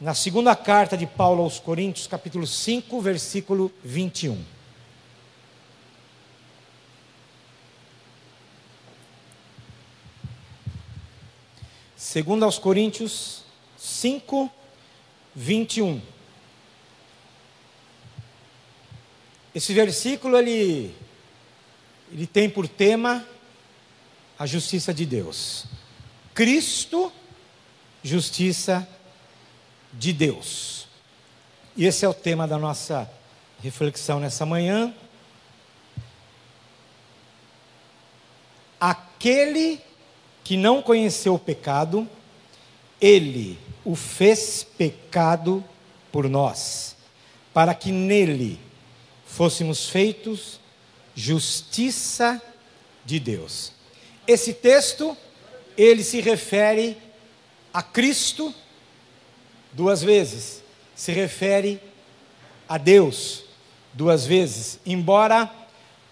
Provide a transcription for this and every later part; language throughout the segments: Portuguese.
na segunda carta de Paulo aos Coríntios, capítulo 5, versículo 21. Segundo aos Coríntios 5, 21. Esse versículo ele, ele tem por tema a justiça de Deus. Cristo, justiça de Deus. E esse é o tema da nossa reflexão nessa manhã. Aquele que não conheceu o pecado, ele o fez pecado por nós, para que nele fôssemos feitos justiça de Deus. Esse texto, ele se refere a Cristo duas vezes, se refere a Deus duas vezes, embora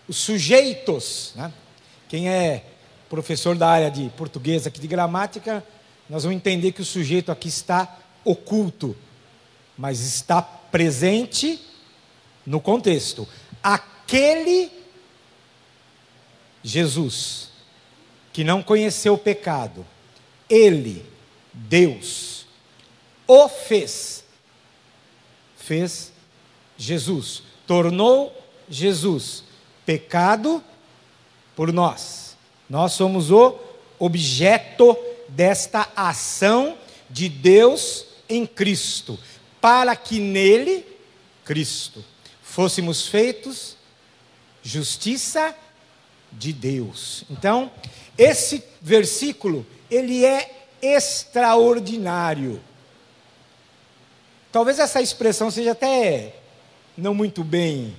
os sujeitos, né? quem é professor da área de português aqui de gramática, nós vamos entender que o sujeito aqui está oculto, mas está presente no contexto. Aquele Jesus que não conheceu o pecado, ele, Deus, o fez. Fez Jesus, tornou Jesus pecado por nós. Nós somos o objeto desta ação de Deus em Cristo, para que nele, Cristo, fôssemos feitos justiça de Deus. Então, esse versículo, ele é extraordinário. Talvez essa expressão seja até não muito bem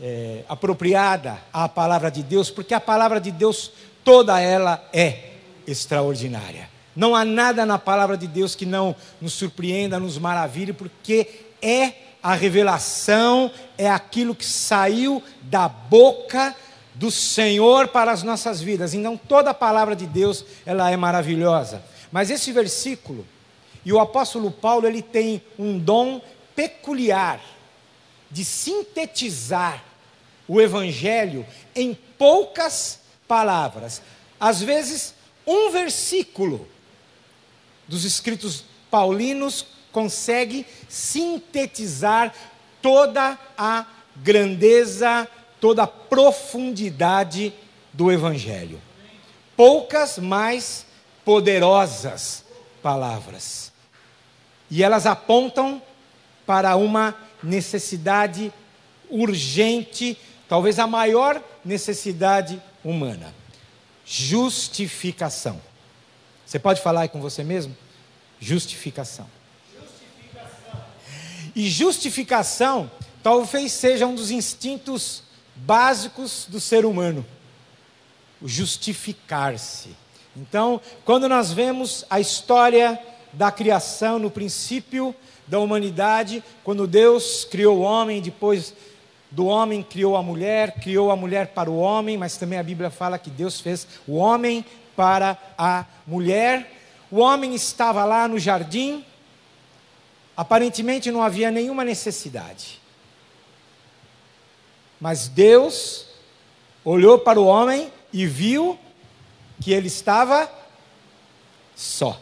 é, apropriada à palavra de Deus, porque a palavra de Deus, toda ela é extraordinária. Não há nada na palavra de Deus que não nos surpreenda, nos maravilhe, porque é a revelação, é aquilo que saiu da boca do Senhor para as nossas vidas. Então toda a palavra de Deus, ela é maravilhosa. Mas esse versículo, e o apóstolo Paulo, ele tem um dom peculiar de sintetizar o evangelho em poucas palavras. Às vezes, um versículo dos escritos paulinos consegue sintetizar toda a grandeza, toda a profundidade do Evangelho. Poucas, mas poderosas palavras. E elas apontam para uma necessidade urgente, talvez a maior necessidade humana: justificação. Você pode falar aí com você mesmo? Justificação. justificação. E justificação talvez seja um dos instintos básicos do ser humano: justificar-se. Então, quando nós vemos a história da criação, no princípio da humanidade, quando Deus criou o homem, depois do homem criou a mulher, criou a mulher para o homem, mas também a Bíblia fala que Deus fez o homem para a mulher. O homem estava lá no jardim, aparentemente não havia nenhuma necessidade. Mas Deus olhou para o homem e viu que ele estava só.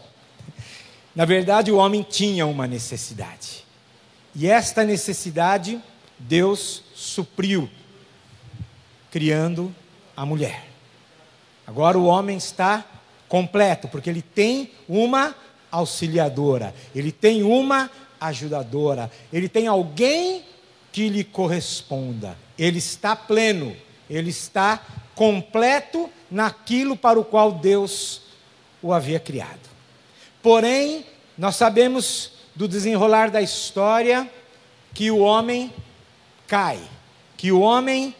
Na verdade, o homem tinha uma necessidade. E esta necessidade Deus supriu, criando a mulher. Agora o homem está completo, porque ele tem uma auxiliadora, ele tem uma ajudadora, ele tem alguém que lhe corresponda. Ele está pleno, ele está completo naquilo para o qual Deus o havia criado. Porém, nós sabemos do desenrolar da história que o homem cai, que o homem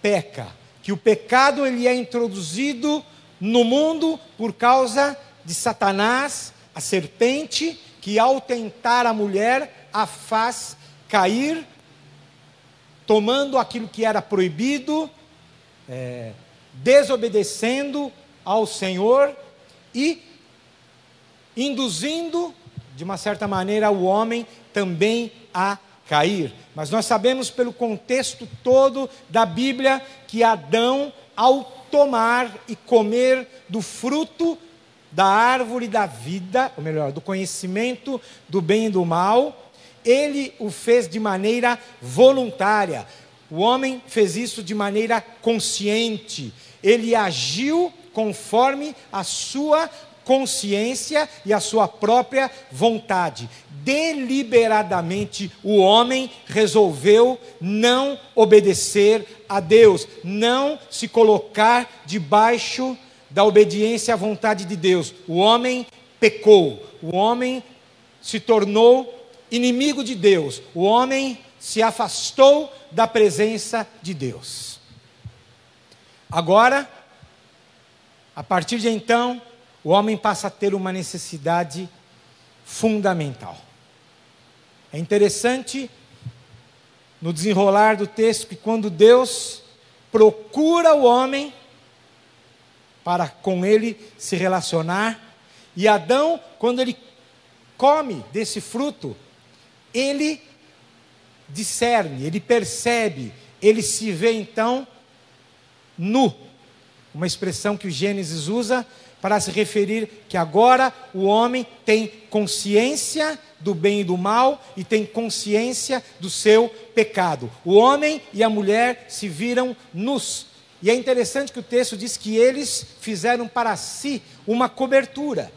peca, que o pecado ele é introduzido no mundo por causa de Satanás, a serpente, que ao tentar a mulher a faz cair tomando aquilo que era proibido, é, desobedecendo ao Senhor e induzindo de uma certa maneira, o homem também a cair. Mas nós sabemos pelo contexto todo da Bíblia que Adão, ao tomar e comer do fruto da árvore da vida, ou melhor, do conhecimento do bem e do mal, ele o fez de maneira voluntária. O homem fez isso de maneira consciente. Ele agiu conforme a sua consciência e a sua própria vontade. Deliberadamente, o homem resolveu não obedecer a Deus, não se colocar debaixo da obediência à vontade de Deus. O homem pecou, o homem se tornou inimigo de Deus, o homem se afastou da presença de Deus. Agora, a partir de então, o homem passa a ter uma necessidade fundamental. É interessante no desenrolar do texto que quando Deus procura o homem para com ele se relacionar, e Adão, quando ele come desse fruto, ele discerne, ele percebe, ele se vê então nu. Uma expressão que o Gênesis usa para se referir que agora o homem tem consciência do bem e do mal e tem consciência do seu pecado. O homem e a mulher se viram nus. E é interessante que o texto diz que eles fizeram para si uma cobertura.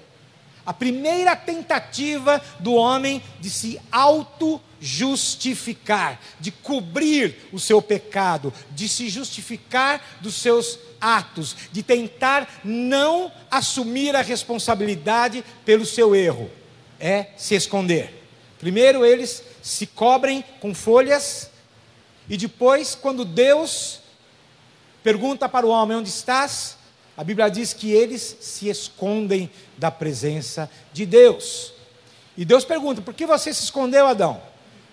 A primeira tentativa do homem de se auto-justificar, de cobrir o seu pecado, de se justificar dos seus atos, de tentar não assumir a responsabilidade pelo seu erro, é se esconder. Primeiro eles se cobrem com folhas, e depois, quando Deus pergunta para o homem: Onde estás? A Bíblia diz que eles se escondem da presença de Deus. E Deus pergunta: Por que você se escondeu, Adão?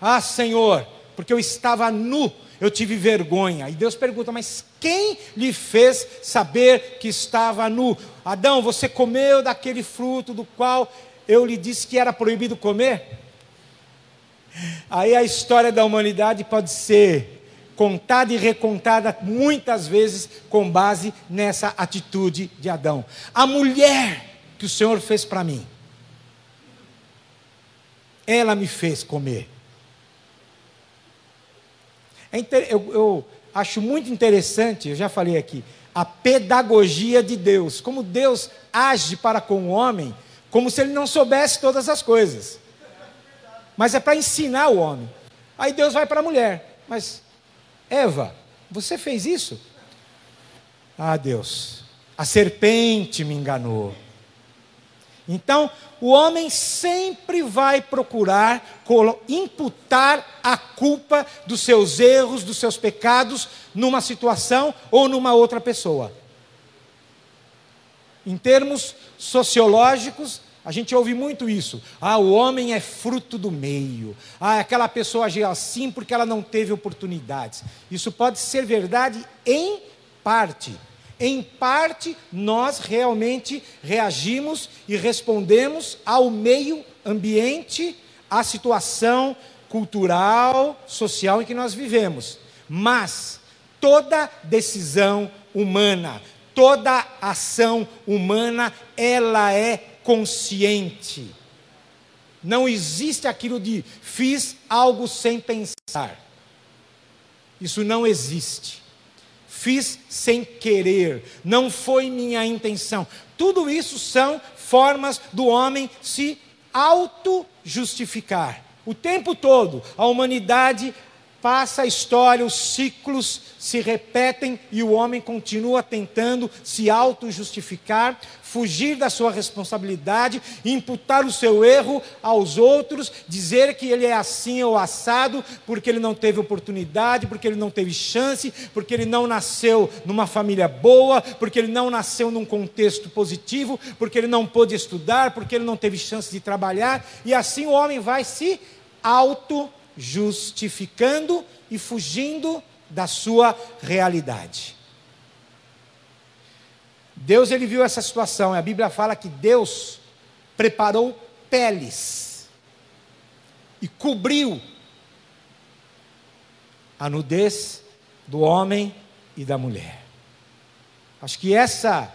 Ah, Senhor, porque eu estava nu eu tive vergonha. E Deus pergunta: Mas quem lhe fez saber que estava nu? Adão, você comeu daquele fruto do qual eu lhe disse que era proibido comer? Aí a história da humanidade pode ser contada e recontada muitas vezes com base nessa atitude de Adão. A mulher que o Senhor fez para mim, ela me fez comer. É eu, eu acho muito interessante, eu já falei aqui, a pedagogia de Deus, como Deus age para com o homem, como se ele não soubesse todas as coisas. Mas é para ensinar o homem. Aí Deus vai para a mulher, mas Eva, você fez isso? Ah, Deus, a serpente me enganou. Então, o homem sempre vai procurar imputar a culpa dos seus erros, dos seus pecados, numa situação ou numa outra pessoa. Em termos sociológicos, a gente ouve muito isso. Ah, o homem é fruto do meio. Ah, aquela pessoa agiu assim porque ela não teve oportunidades. Isso pode ser verdade em parte. Em parte, nós realmente reagimos e respondemos ao meio ambiente, à situação cultural, social em que nós vivemos. Mas toda decisão humana, toda ação humana, ela é consciente. Não existe aquilo de fiz algo sem pensar. Isso não existe fiz sem querer, não foi minha intenção. Tudo isso são formas do homem se auto-justificar. O tempo todo, a humanidade passa a história, os ciclos se repetem e o homem continua tentando se auto-justificar, fugir da sua responsabilidade, imputar o seu erro aos outros, dizer que ele é assim ou assado, porque ele não teve oportunidade, porque ele não teve chance, porque ele não nasceu numa família boa, porque ele não nasceu num contexto positivo, porque ele não pôde estudar, porque ele não teve chance de trabalhar, e assim o homem vai se auto-justificar justificando e fugindo da sua realidade. Deus ele viu essa situação, a Bíblia fala que Deus preparou peles e cobriu a nudez do homem e da mulher. Acho que essa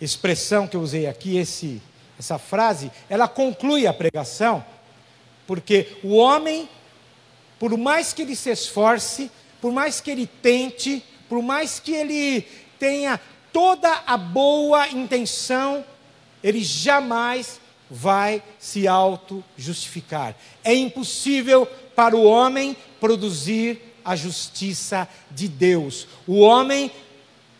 expressão que eu usei aqui, esse, essa frase, ela conclui a pregação, porque o homem, por mais que ele se esforce, por mais que ele tente, por mais que ele tenha toda a boa intenção, ele jamais vai se auto-justificar. É impossível para o homem produzir a justiça de Deus. O homem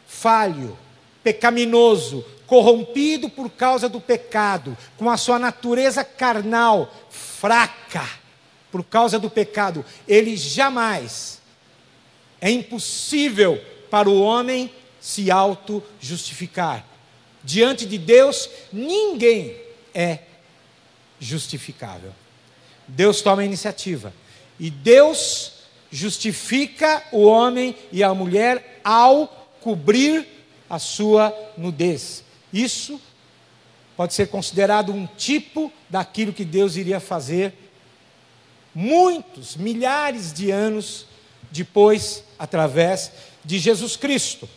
falho, pecaminoso, corrompido por causa do pecado, com a sua natureza carnal fraca por causa do pecado, ele jamais é impossível para o homem se auto-justificar. Diante de Deus, ninguém é justificável. Deus toma a iniciativa. E Deus justifica o homem e a mulher ao cobrir a sua nudez. Isso pode ser considerado um tipo daquilo que Deus iria fazer muitos, milhares de anos depois, através de Jesus Cristo.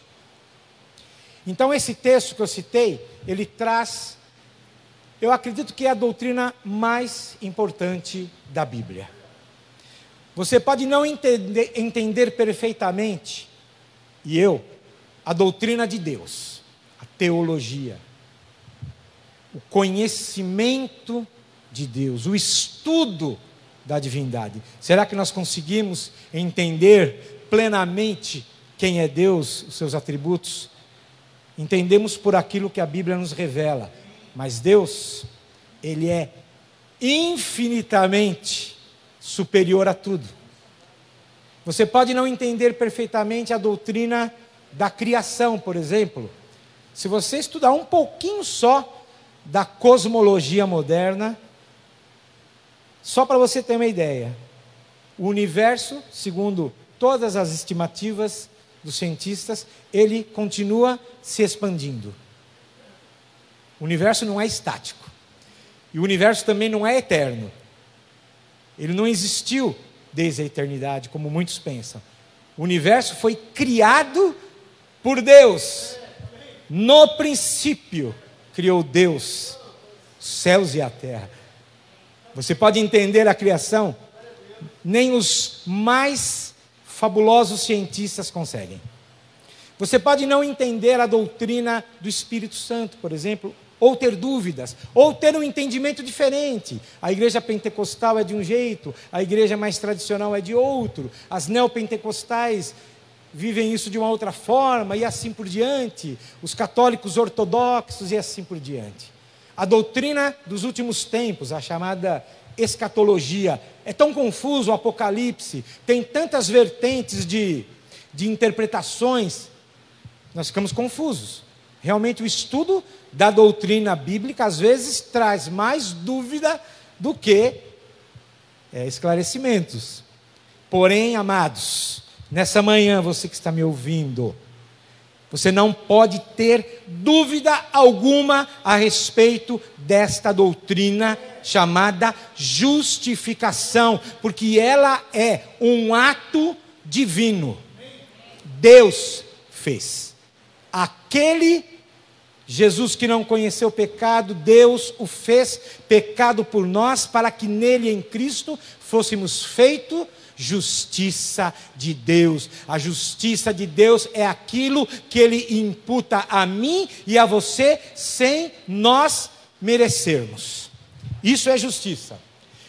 Então, esse texto que eu citei, ele traz, eu acredito que é a doutrina mais importante da Bíblia. Você pode não entender, entender perfeitamente, e eu, a doutrina de Deus, a teologia, o conhecimento de Deus, o estudo da divindade. Será que nós conseguimos entender plenamente quem é Deus, os seus atributos? Entendemos por aquilo que a Bíblia nos revela, mas Deus, Ele é infinitamente superior a tudo. Você pode não entender perfeitamente a doutrina da criação, por exemplo. Se você estudar um pouquinho só da cosmologia moderna, só para você ter uma ideia, o universo, segundo todas as estimativas dos cientistas, ele continua se expandindo. O universo não é estático. E o universo também não é eterno. Ele não existiu desde a eternidade, como muitos pensam. O universo foi criado por Deus. No princípio, criou Deus os céus e a terra. Você pode entender a criação? Nem os mais fabulosos cientistas conseguem. Você pode não entender a doutrina do Espírito Santo, por exemplo, ou ter dúvidas, ou ter um entendimento diferente. A igreja pentecostal é de um jeito, a igreja mais tradicional é de outro, as neopentecostais vivem isso de uma outra forma e assim por diante, os católicos ortodoxos e assim por diante. A doutrina dos últimos tempos, a chamada escatologia, é tão confuso o Apocalipse, tem tantas vertentes de, de interpretações, nós ficamos confusos. Realmente, o estudo da doutrina bíblica às vezes traz mais dúvida do que é, esclarecimentos. Porém, amados, nessa manhã, você que está me ouvindo, você não pode ter dúvida alguma a respeito desta doutrina chamada justificação, porque ela é um ato divino. Deus fez. Aquele Jesus que não conheceu pecado, Deus o fez pecado por nós, para que nele em Cristo fôssemos feitos justiça de Deus. A justiça de Deus é aquilo que Ele imputa a mim e a você sem nós merecermos. Isso é justiça.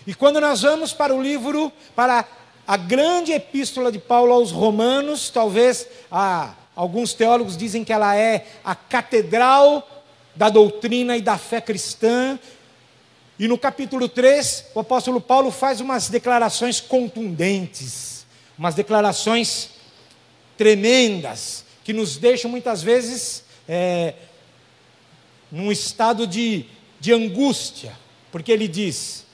E quando nós vamos para o livro, para a grande epístola de Paulo aos Romanos, talvez a, alguns teólogos dizem que ela é a catedral da doutrina e da fé cristã, e no capítulo 3, o apóstolo Paulo faz umas declarações contundentes, umas declarações tremendas, que nos deixam muitas vezes é, num estado de, de angústia, porque ele diz,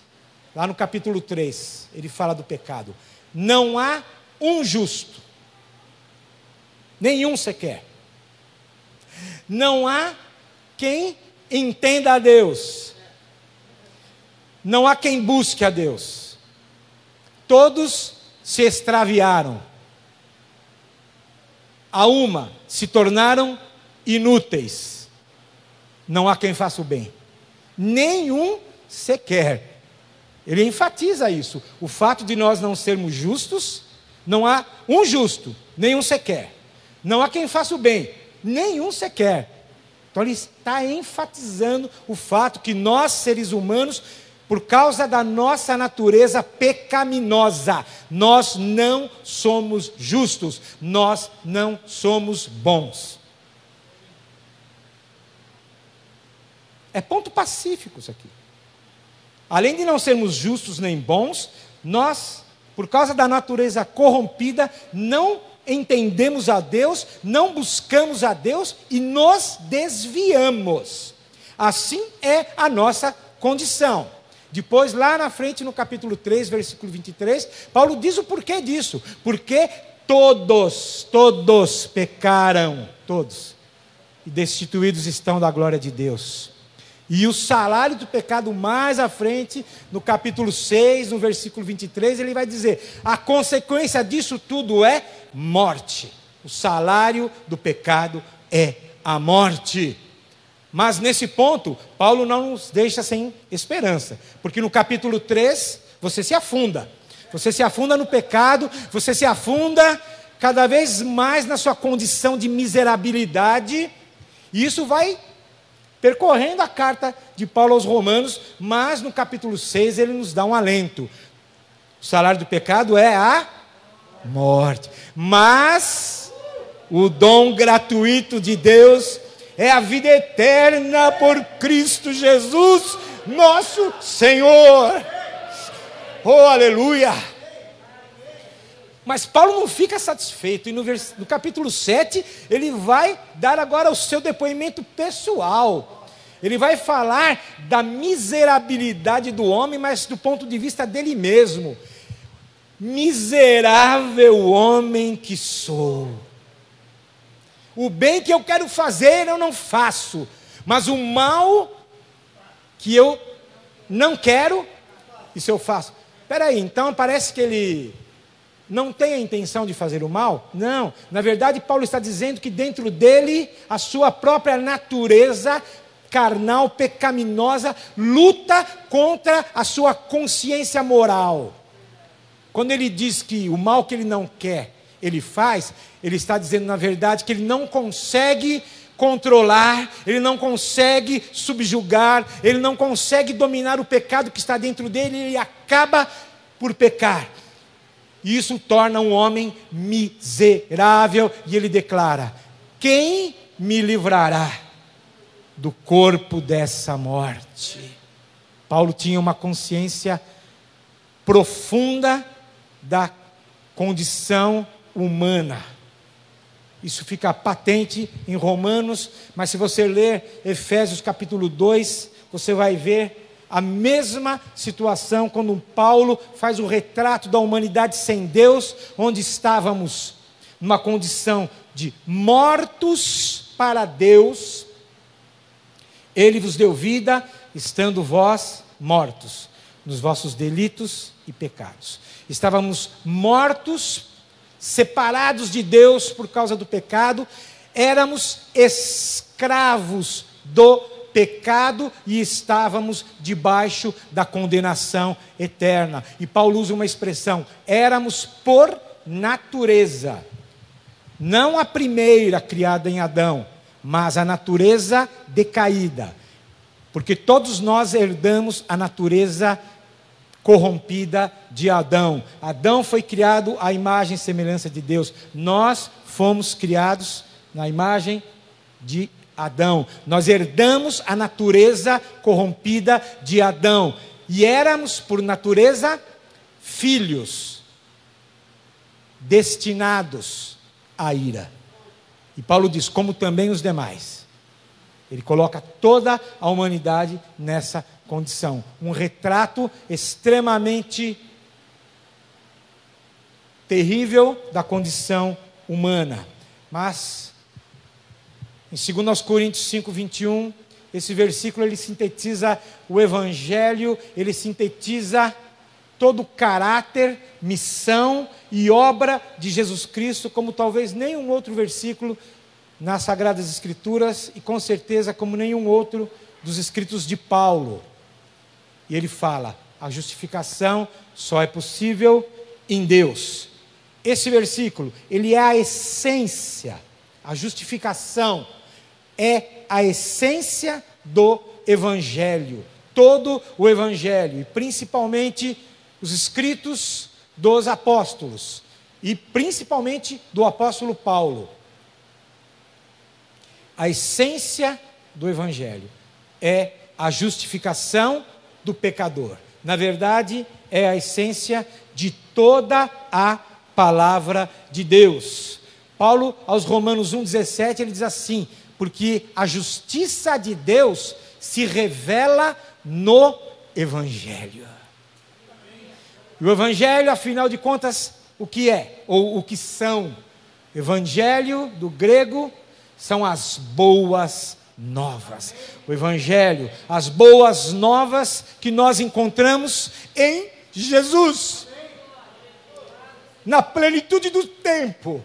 lá no capítulo 3, ele fala do pecado: não há um justo, nenhum sequer, não há quem entenda a Deus não há quem busque a Deus. Todos se extraviaram. A uma se tornaram inúteis. Não há quem faça o bem. Nenhum sequer. Ele enfatiza isso. O fato de nós não sermos justos, não há um justo, nenhum sequer. Não há quem faça o bem, nenhum sequer. Então ele está enfatizando o fato que nós, seres humanos, por causa da nossa natureza pecaminosa, nós não somos justos, nós não somos bons. É ponto pacífico isso aqui. Além de não sermos justos nem bons, nós, por causa da natureza corrompida, não entendemos a Deus, não buscamos a Deus e nos desviamos. Assim é a nossa condição. Depois, lá na frente, no capítulo 3, versículo 23, Paulo diz o porquê disso. Porque todos, todos pecaram, todos, e destituídos estão da glória de Deus. E o salário do pecado, mais à frente, no capítulo 6, no versículo 23, ele vai dizer: a consequência disso tudo é morte. O salário do pecado é a morte. Mas nesse ponto, Paulo não nos deixa sem esperança, porque no capítulo 3, você se afunda. Você se afunda no pecado, você se afunda cada vez mais na sua condição de miserabilidade, e isso vai percorrendo a carta de Paulo aos Romanos, mas no capítulo 6 ele nos dá um alento. O salário do pecado é a morte, mas o dom gratuito de Deus é a vida eterna por Cristo Jesus, nosso Senhor. Oh, aleluia! Mas Paulo não fica satisfeito, e no, vers... no capítulo 7, ele vai dar agora o seu depoimento pessoal. Ele vai falar da miserabilidade do homem, mas do ponto de vista dele mesmo. Miserável homem que sou. O bem que eu quero fazer eu não faço, mas o mal que eu não quero, isso eu faço. Espera aí, então parece que ele não tem a intenção de fazer o mal? Não. Na verdade, Paulo está dizendo que dentro dele, a sua própria natureza carnal, pecaminosa, luta contra a sua consciência moral. Quando ele diz que o mal que ele não quer, ele faz, ele está dizendo, na verdade, que ele não consegue controlar, ele não consegue subjugar, ele não consegue dominar o pecado que está dentro dele, ele acaba por pecar. E isso torna um homem miserável. E ele declara: Quem me livrará do corpo dessa morte? Paulo tinha uma consciência profunda da condição humana. Isso fica patente em Romanos, mas se você ler Efésios capítulo 2, você vai ver a mesma situação quando Paulo faz o retrato da humanidade sem Deus, onde estávamos numa condição de mortos para Deus, ele vos deu vida, estando vós mortos nos vossos delitos e pecados. Estávamos mortos, separados de Deus por causa do pecado, éramos escravos do pecado e estávamos debaixo da condenação eterna. E Paulo usa uma expressão: éramos por natureza, não a primeira criada em Adão, mas a natureza decaída. Porque todos nós herdamos a natureza corrompida de Adão. Adão foi criado à imagem e semelhança de Deus. Nós fomos criados na imagem de Adão. Nós herdamos a natureza corrompida de Adão e éramos, por natureza, filhos destinados à ira. E Paulo diz: como também os demais. Ele coloca toda a humanidade nessa condição. Um retrato extremamente terrível da condição humana. Mas em 2 Coríntios 5, 21, esse versículo ele sintetiza o evangelho, ele sintetiza todo o caráter, missão e obra de Jesus Cristo, como talvez nenhum outro versículo nas Sagradas Escrituras e com certeza como nenhum outro dos escritos de Paulo. E ele fala: a justificação só é possível em Deus. Esse versículo, ele é a essência, a justificação é a essência do evangelho. Todo o evangelho, e principalmente os escritos dos apóstolos, e principalmente do apóstolo Paulo. A essência do Evangelho é a justificação do pecador. Na verdade, é a essência de toda a palavra de Deus. Paulo, aos Romanos 1,17, ele diz assim: porque a justiça de Deus se revela no Evangelho. E o Evangelho, afinal de contas, o que é? Ou o que são? Evangelho, do grego, são as boas novas. O Evangelho, as boas novas que nós encontramos em Jesus. Na plenitude do tempo.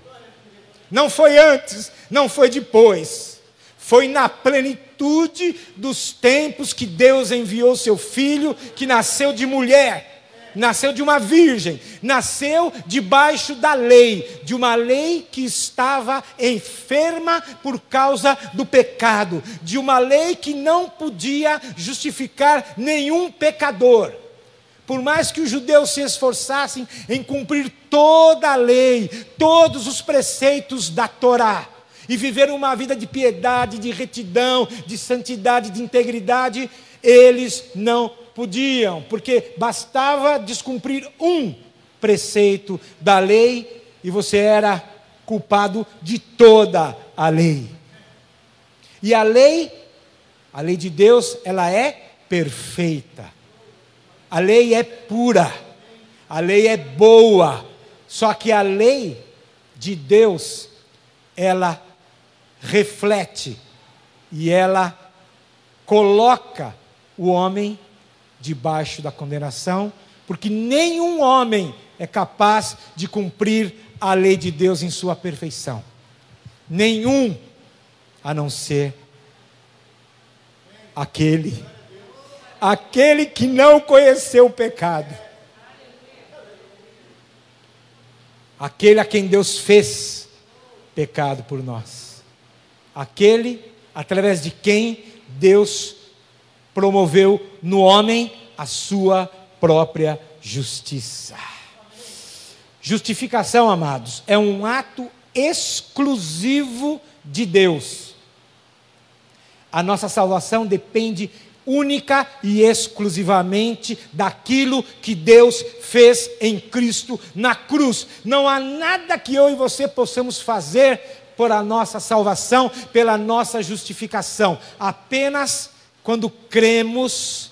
Não foi antes, não foi depois. Foi na plenitude dos tempos que Deus enviou seu filho, que nasceu de mulher nasceu de uma virgem, nasceu debaixo da lei, de uma lei que estava enferma por causa do pecado, de uma lei que não podia justificar nenhum pecador. Por mais que os judeus se esforçassem em cumprir toda a lei, todos os preceitos da Torá, e viver uma vida de piedade, de retidão, de santidade, de integridade, eles não podiam, porque bastava descumprir um preceito da lei e você era culpado de toda a lei. E a lei, a lei de Deus, ela é perfeita. A lei é pura. A lei é boa. Só que a lei de Deus, ela reflete e ela coloca o homem debaixo da condenação, porque nenhum homem é capaz de cumprir a lei de Deus em sua perfeição. Nenhum, a não ser aquele, aquele que não conheceu o pecado, aquele a quem Deus fez pecado por nós, aquele através de quem Deus promoveu no homem a sua própria justiça. Justificação, amados, é um ato exclusivo de Deus. A nossa salvação depende única e exclusivamente daquilo que Deus fez em Cristo na cruz. Não há nada que eu e você possamos fazer por a nossa salvação, pela nossa justificação. Apenas quando cremos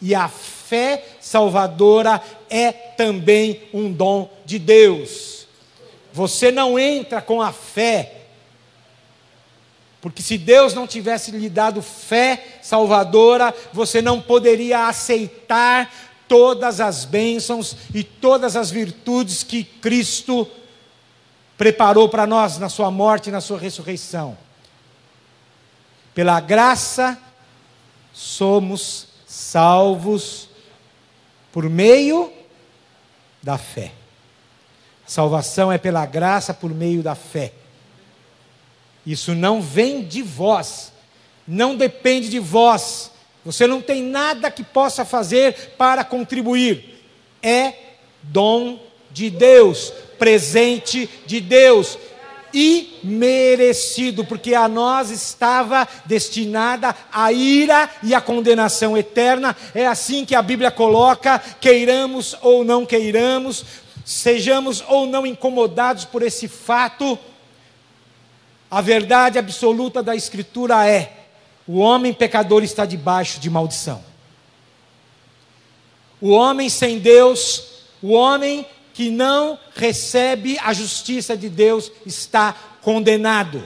e a fé salvadora é também um dom de Deus. Você não entra com a fé, porque se Deus não tivesse lhe dado fé salvadora, você não poderia aceitar todas as bênçãos e todas as virtudes que Cristo preparou para nós na sua morte e na sua ressurreição. Pela graça somos salvos por meio da fé. Salvação é pela graça por meio da fé. Isso não vem de vós, não depende de vós. Você não tem nada que possa fazer para contribuir. É dom de Deus, presente de Deus imerecido, porque a nós estava destinada a ira e a condenação eterna. É assim que a Bíblia coloca, queiramos ou não queiramos, sejamos ou não incomodados por esse fato. A verdade absoluta da Escritura é: o homem pecador está debaixo de maldição. O homem sem Deus, o homem que não recebe a justiça de Deus está condenado.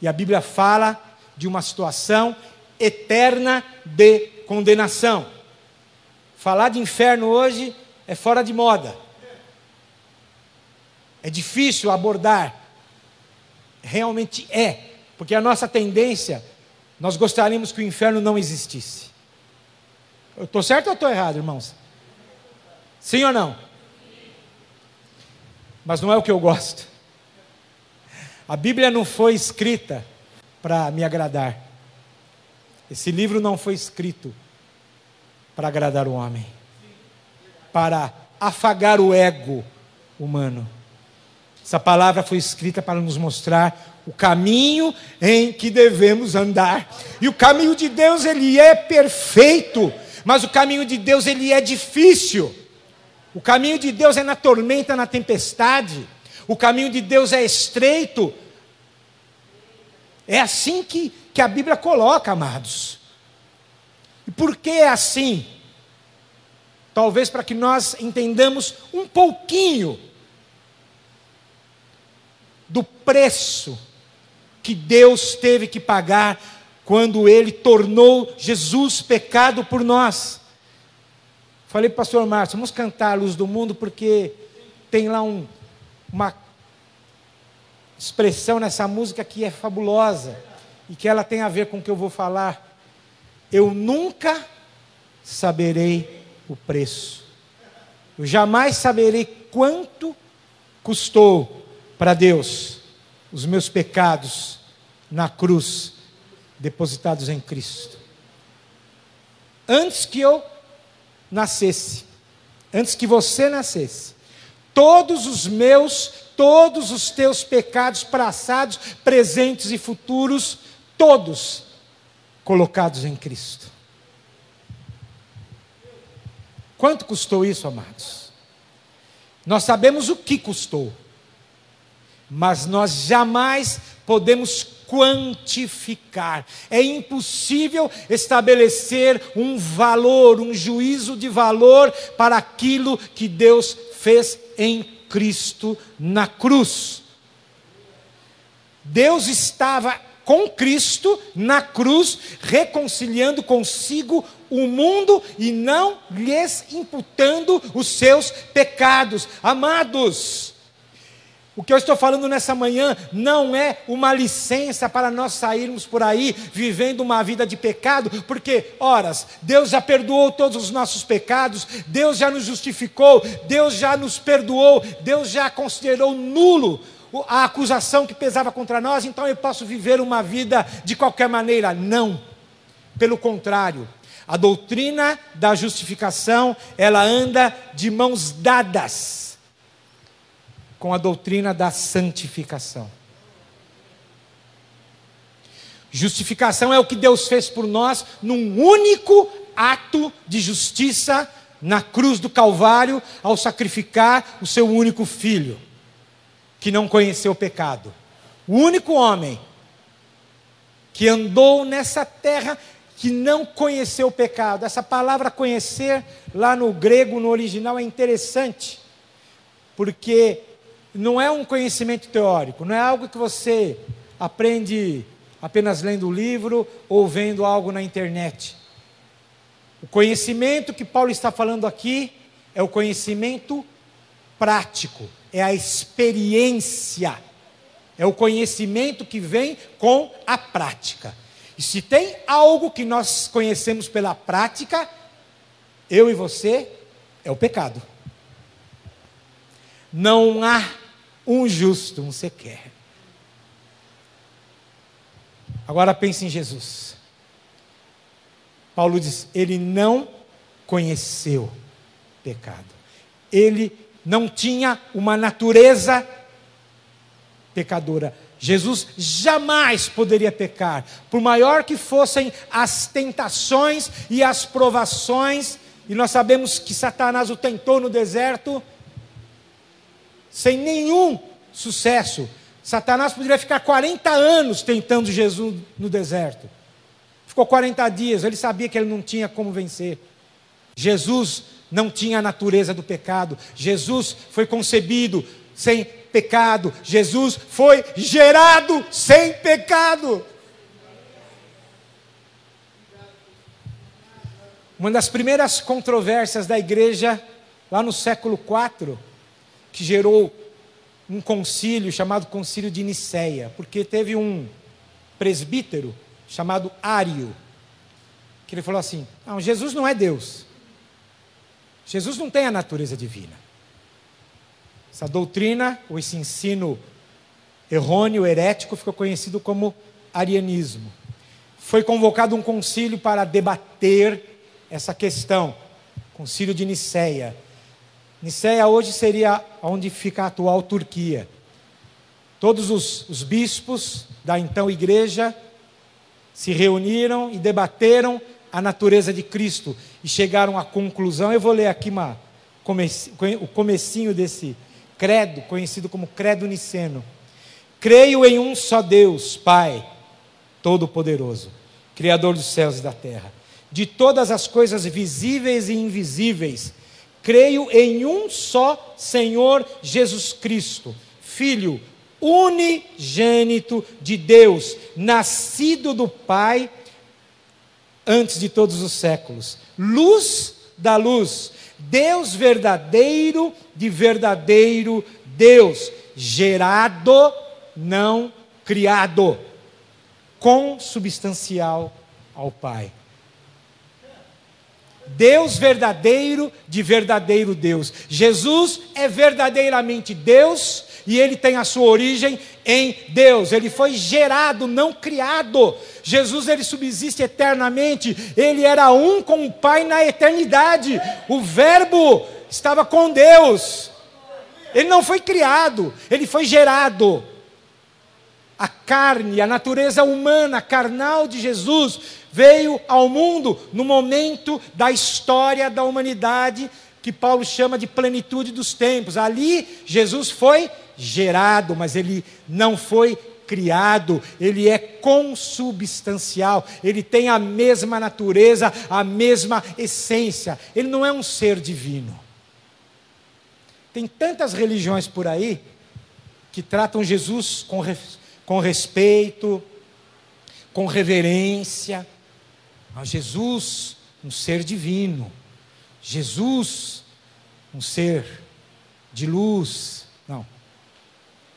E a Bíblia fala de uma situação eterna de condenação. Falar de inferno hoje é fora de moda. É difícil abordar. Realmente é, porque a nossa tendência, nós gostaríamos que o inferno não existisse. Eu estou certo ou estou errado, irmãos? Sim ou não? Mas não é o que eu gosto. A Bíblia não foi escrita para me agradar. Esse livro não foi escrito para agradar o homem, para afagar o ego humano. Essa palavra foi escrita para nos mostrar o caminho em que devemos andar. E o caminho de Deus ele é perfeito, mas o caminho de Deus ele é difícil. O caminho de Deus é na tormenta, na tempestade. O caminho de Deus é estreito. É assim que, que a Bíblia coloca, amados. E por que é assim? Talvez para que nós entendamos um pouquinho do preço que Deus teve que pagar quando Ele tornou Jesus pecado por nós. Falei para o pastor Márcio, vamos cantar a luz do mundo, porque tem lá um, uma expressão nessa música que é fabulosa e que ela tem a ver com o que eu vou falar. Eu nunca saberei o preço. Eu jamais saberei quanto custou para Deus os meus pecados na cruz depositados em Cristo. Antes que eu nascesse, antes que você nascesse, todos os meus, todos os teus pecados passados, presentes e futuros, todos colocados em Cristo. Quanto custou isso, amados? Nós sabemos o que custou, mas nós jamais podemos quantificar. É impossível estabelecer um valor, um juízo de valor para aquilo que Deus fez em Cristo na cruz. Deus estava com Cristo na cruz, reconciliando consigo o mundo e não lhes imputando os seus pecados. Amados, o que eu estou falando nessa manhã não é uma licença para nós sairmos por aí vivendo uma vida de pecado, porque, horas, Deus já perdoou todos os nossos pecados, Deus já nos justificou, Deus já nos perdoou, Deus já considerou nulo a acusação que pesava contra nós, então eu posso viver uma vida de qualquer maneira. Não. Pelo contrário, a doutrina da justificação, ela anda de mãos dadas com a doutrina da santificação. Justificação é o que Deus fez por nós num único ato de justiça na cruz do Calvário, ao sacrificar o seu único filho, que não conheceu o pecado. O único homem que andou nessa terra que não conheceu o pecado. Essa palavra conhecer, lá no grego, no original, é interessante, porque não é um conhecimento teórico, não é algo que você aprende apenas lendo o livro ou vendo algo na internet. O conhecimento que Paulo está falando aqui é o conhecimento prático, é a experiência, é o conhecimento que vem com a prática. E se tem algo que nós conhecemos pela prática, eu e você, é o pecado. Não há um justo, um sequer. Agora pense em Jesus. Paulo diz: ele não conheceu pecado. Ele não tinha uma natureza pecadora. Jesus jamais poderia pecar, por maior que fossem as tentações e as provações, e nós sabemos que Satanás o tentou no deserto, sem nenhum sucesso. Satanás poderia ficar 40 anos tentando Jesus no deserto. Ficou 40 dias, ele sabia que ele não tinha como vencer. Jesus não tinha a natureza do pecado. Jesus foi concebido sem pecado. Jesus foi gerado sem pecado. Uma das primeiras controvérsias da igreja, lá no século IV, que gerou um concílio chamado Concílio de Nicéia, porque teve um presbítero chamado Ário, que ele falou assim: não, Jesus não é Deus. Jesus não tem a natureza divina. Essa doutrina, ou esse ensino errôneo, herético, ficou conhecido como arianismo. Foi convocado um concílio para debater essa questão, concílio de Nicéia. Nicéia hoje seria onde fica a atual Turquia. Todos os, os bispos da então igreja se reuniram e debateram a natureza de Cristo e chegaram à conclusão. Eu vou ler aqui uma, o comecinho desse credo, conhecido como credo niceno. Creio em um só Deus, Pai, Todo-Poderoso, Criador dos céus e da terra, de todas as coisas visíveis e invisíveis. Creio em um só Senhor Jesus Cristo, Filho unigênito de Deus, nascido do Pai antes de todos os séculos, luz da luz, Deus verdadeiro de verdadeiro Deus, gerado, não criado, consubstancial ao Pai. Deus verdadeiro de verdadeiro Deus. Jesus é verdadeiramente Deus e ele tem a sua origem em Deus. Ele foi gerado, não criado. Jesus ele subsiste eternamente. Ele era um com o Pai na eternidade. O Verbo estava com Deus. Ele não foi criado, ele foi gerado. A carne, a natureza humana, carnal de Jesus veio ao mundo no momento da história da humanidade que Paulo chama de plenitude dos tempos. Ali Jesus foi gerado, mas ele não foi criado, ele é consubstancial, ele tem a mesma natureza, a mesma essência. Ele não é um ser divino. Tem tantas religiões por aí que tratam Jesus com, com respeito, com reverência. Mas Jesus, um ser divino. Jesus, um ser de luz. Não.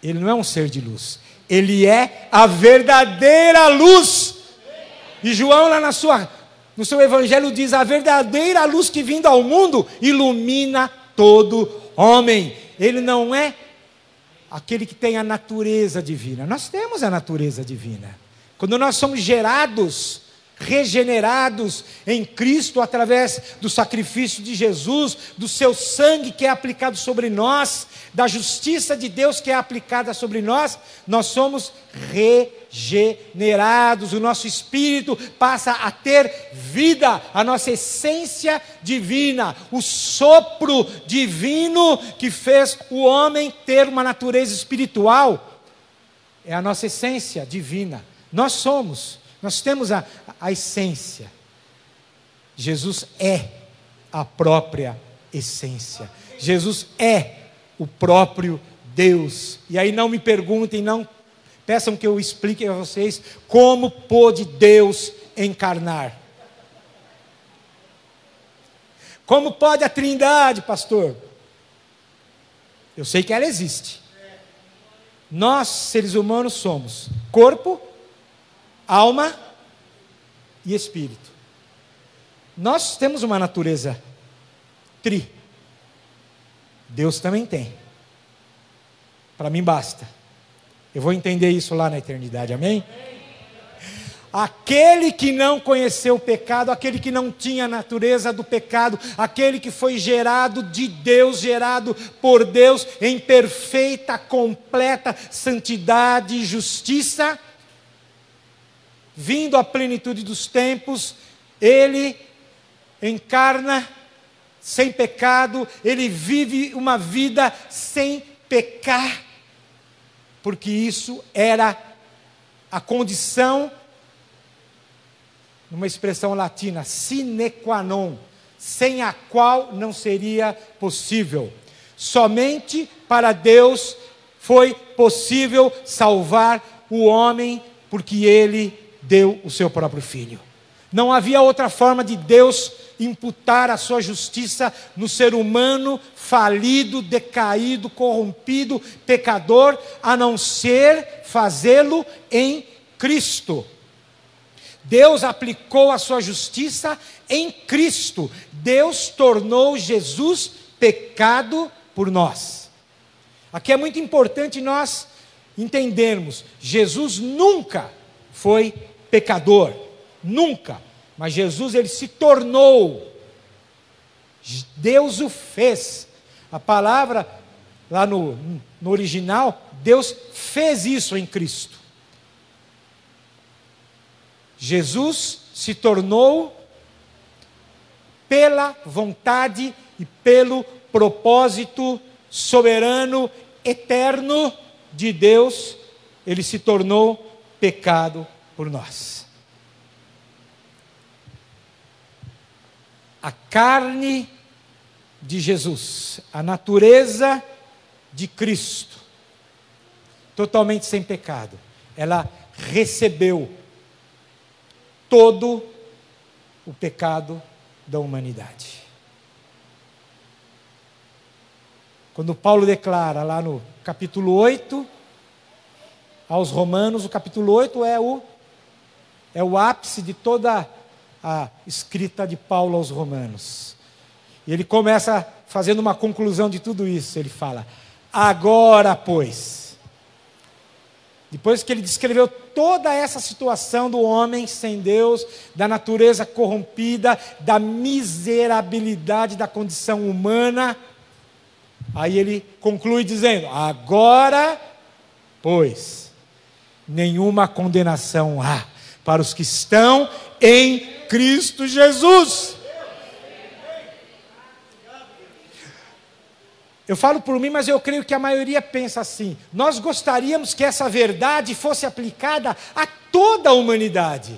Ele não é um ser de luz. Ele é a verdadeira luz. E João, lá na sua, no seu evangelho, diz: a verdadeira luz que vindo ao mundo ilumina todo homem. Ele não é aquele que tem a natureza divina. Nós temos a natureza divina. Quando nós somos gerados regenerados em Cristo através do sacrifício de Jesus, do seu sangue que é aplicado sobre nós, da justiça de Deus que é aplicada sobre nós, nós somos regenerados, o nosso espírito passa a ter vida, a nossa essência divina, o sopro divino que fez o homem ter uma natureza espiritual, é a nossa essência divina. Nós somos nós temos a, a essência. Jesus é a própria essência. Jesus é o próprio Deus. E aí não me perguntem, não peçam que eu explique a vocês como pôde Deus encarnar. Como pode a Trindade, pastor? Eu sei que ela existe. Nós, seres humanos, somos corpo, alma e espírito. Nós temos uma natureza tri. Deus também tem. Para mim basta. Eu vou entender isso lá na eternidade, amém? Aquele que não conheceu o pecado, aquele que não tinha a natureza do pecado, aquele que foi gerado de Deus, gerado por Deus em perfeita, completa santidade e justiça, vindo à plenitude dos tempos, ele encarna sem pecado, ele vive uma vida sem pecar, porque isso era a condição, numa expressão latina, sine qua non, sem a qual não seria possível. Somente para Deus foi possível salvar o homem, porque ele deu o seu próprio filho. Não havia outra forma de Deus imputar a sua justiça no ser humano falido, decaído, corrompido, pecador, a não ser fazê-lo em Cristo. Deus aplicou a sua justiça em Cristo. Deus tornou Jesus pecado por nós. Aqui é muito importante nós entendermos: Jesus nunca foi pecador, nunca. Mas Jesus ele se tornou. Deus o fez. A palavra lá no, no original, Deus fez isso em Cristo. Jesus se tornou pela vontade e pelo propósito soberano, eterno de Deus, ele se tornou pecado por nós. A carne de Jesus, a natureza de Cristo, totalmente sem pecado, ela recebeu todo o pecado da humanidade. Quando Paulo declara lá no capítulo 8 aos Romanos, o capítulo 8 é o é o ápice de toda a escrita de Paulo aos Romanos. E ele começa fazendo uma conclusão de tudo isso. Ele fala: Agora, pois, depois que ele descreveu toda essa situação do homem sem Deus, da natureza corrompida, da miserabilidade da condição humana, aí ele conclui dizendo: Agora, pois, nenhuma condenação há para os que estão em Cristo Jesus. Eu falo por mim, mas eu creio que a maioria pensa assim. Nós gostaríamos que essa verdade fosse aplicada a toda a humanidade.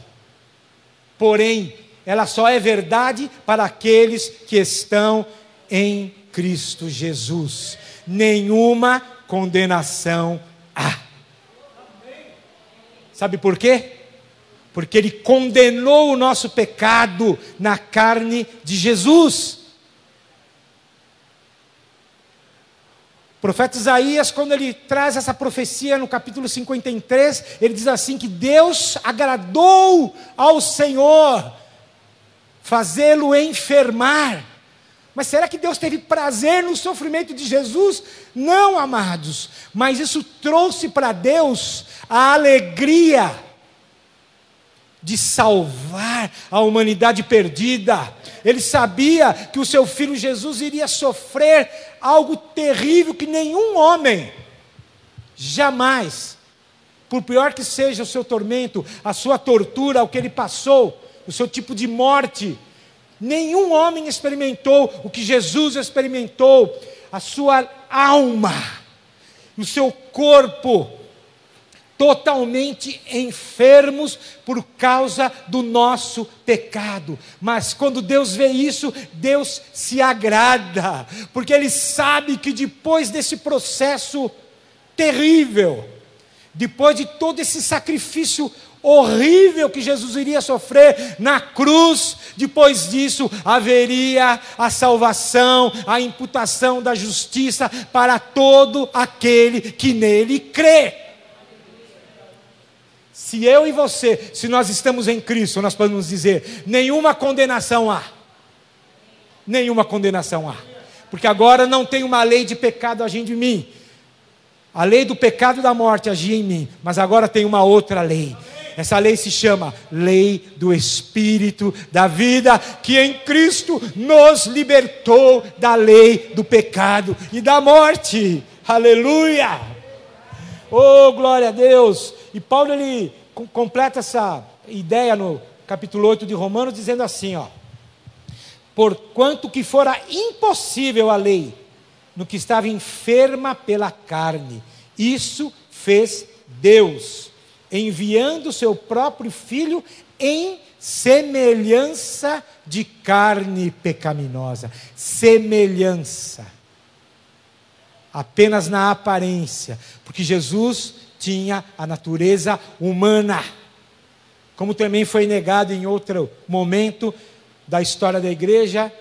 Porém, ela só é verdade para aqueles que estão em Cristo Jesus. Nenhuma condenação há. Sabe por quê? Porque Ele condenou o nosso pecado na carne de Jesus. O profeta Isaías, quando ele traz essa profecia no capítulo 53, ele diz assim: que Deus agradou ao Senhor fazê-lo enfermar. Mas será que Deus teve prazer no sofrimento de Jesus? Não, amados. Mas isso trouxe para Deus a alegria de salvar a humanidade perdida. Ele sabia que o seu filho Jesus iria sofrer algo terrível que nenhum homem jamais, por pior que seja o seu tormento, a sua tortura, o que ele passou, o seu tipo de morte, Nenhum homem experimentou o que Jesus experimentou, a sua alma, o seu corpo, totalmente enfermos por causa do nosso pecado. Mas quando Deus vê isso, Deus se agrada, porque Ele sabe que depois desse processo terrível, depois de todo esse sacrifício horrível que Jesus iria sofrer na cruz, depois disso haveria a salvação, a imputação da justiça para todo aquele que nele crê. Se eu e você, se nós estamos em Cristo, nós podemos dizer: nenhuma condenação há. Nenhuma condenação há. Porque agora não tem uma lei de pecado agindo em mim. A lei do pecado e da morte agia em mim, mas agora tem uma outra lei essa lei se chama Lei do Espírito da Vida, que em Cristo nos libertou da lei do pecado e da morte. Aleluia! Oh, glória a Deus! E Paulo ele completa essa ideia no capítulo 8 de Romanos dizendo assim, ó: Porquanto que fora impossível a lei no que estava enferma pela carne, isso fez Deus enviando seu próprio filho em semelhança de carne pecaminosa. Semelhança. Apenas na aparência, porque Jesus tinha a natureza humana. Como também foi negado em outro momento, da história da igreja.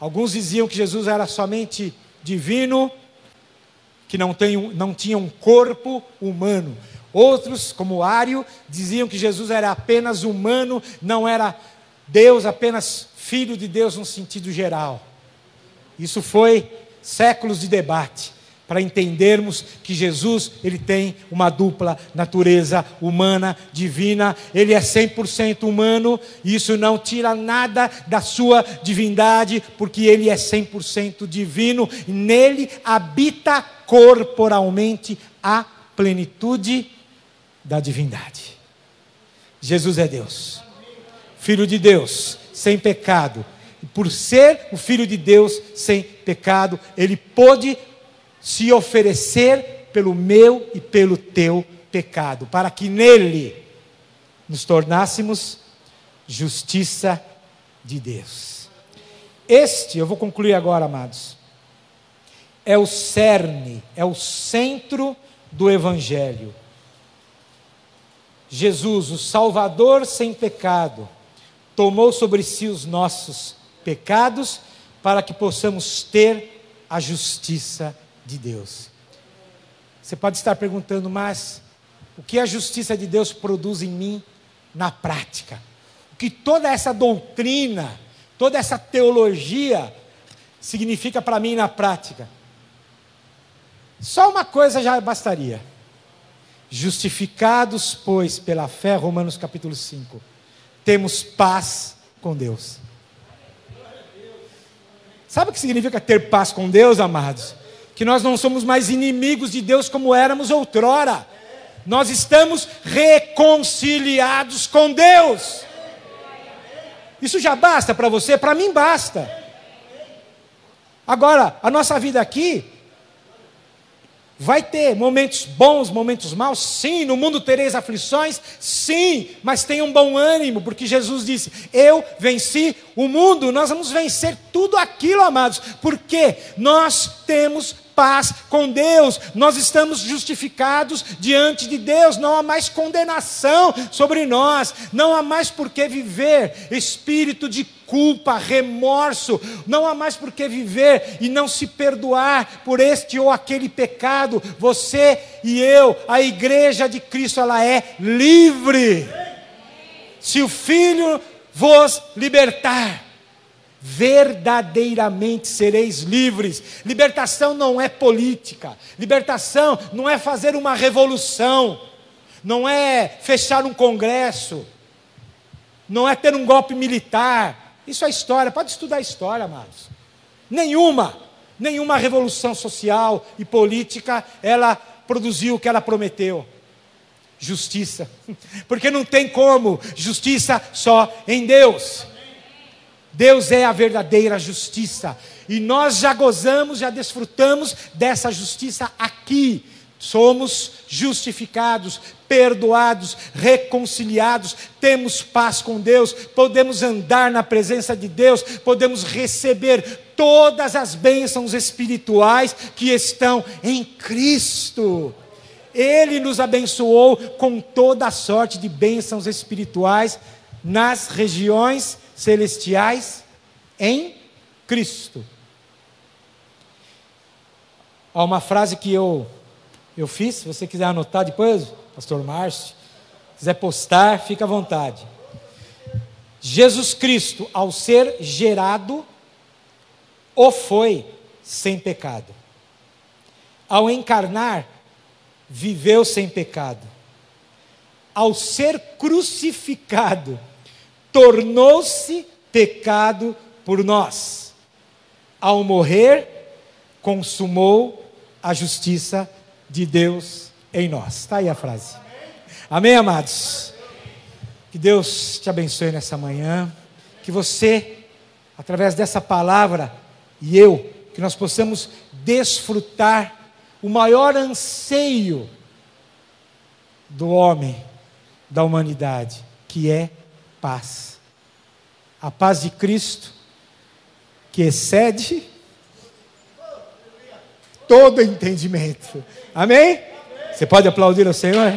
Alguns diziam que Jesus era somente divino, que não, tem, não tinha um corpo humano. Outros, como Ário, diziam que Jesus era apenas humano, não era Deus, apenas filho de Deus no sentido geral. Isso foi séculos de debate para entendermos que Jesus, ele tem uma dupla natureza humana, divina, ele é 100% humano, e isso não tira nada da sua divindade, porque ele é 100% divino, e nele habita corporalmente a plenitude da divindade. Jesus é Deus, Filho de Deus, sem pecado. E por ser o Filho de Deus sem pecado, ele pôde se oferecer pelo meu e pelo teu pecado, para que nele nos tornássemos justiça de Deus. Este, eu vou concluir agora, amados, é o cerne, é o centro do Evangelho. Jesus, o Salvador sem pecado, tomou sobre si os nossos pecados para que possamos ter a justiça de Deus. Você pode estar perguntando, mas o que a justiça de Deus produz em mim na prática? O que toda essa doutrina, toda essa teologia significa para mim na prática? Só uma coisa já bastaria Justificados, pois, pela fé, Romanos capítulo 5, temos paz com Deus. Sabe o que significa ter paz com Deus, amados? Que nós não somos mais inimigos de Deus como éramos outrora. Nós estamos reconciliados com Deus. Isso já basta para você? Para mim basta. Agora, a nossa vida aqui Vai ter momentos bons, momentos maus? Sim. No mundo tereis aflições? Sim. Mas tenham um bom ânimo, porque Jesus disse: Eu venci o mundo. Nós vamos vencer tudo aquilo, amados, porque nós temos paz com Deus, nós estamos justificados diante de Deus, não há mais condenação sobre nós, não há mais por que viver espírito de culpa, remorso, não há mais por que viver e não se perdoar por este ou aquele pecado. Você e eu, a igreja de Cristo, ela é livre. Se o Filho vos libertar, verdadeiramente sereis livres. Libertação não é política, libertação não é fazer uma revolução, não é fechar um congresso, não é ter um golpe militar. Isso é história, pode estudar história, amados. Nenhuma, nenhuma revolução social e política ela produziu o que ela prometeu. Justiça, porque não tem como, justiça só em Deus. Deus é a verdadeira justiça. E nós já gozamos, já desfrutamos dessa justiça aqui. Somos justificados, perdoados, reconciliados, temos paz com Deus, podemos andar na presença de Deus, podemos receber todas as bênçãos espirituais que estão em Cristo. Ele nos abençoou com toda a sorte de bênçãos espirituais nas regiões celestiais em Cristo. Há uma frase que eu, eu fiz, se você quiser anotar depois, Pastor Márcio, quiser postar, fica à vontade. Jesus Cristo, ao ser gerado, o foi sem pecado. Ao encarnar, viveu sem pecado. Ao ser crucificado, tornou-se pecado por nós. Ao morrer, consumou a justiça de Deus em nós. Está aí a frase. Amém, amados? Que Deus te abençoe nessa manhã. Que você, através dessa palavra, e eu, que nós possamos desfrutar o maior anseio do homem, da humanidade, que é paz. A paz de Cristo, que excede todo entendimento. Amém? Você pode aplaudir ao Senhor?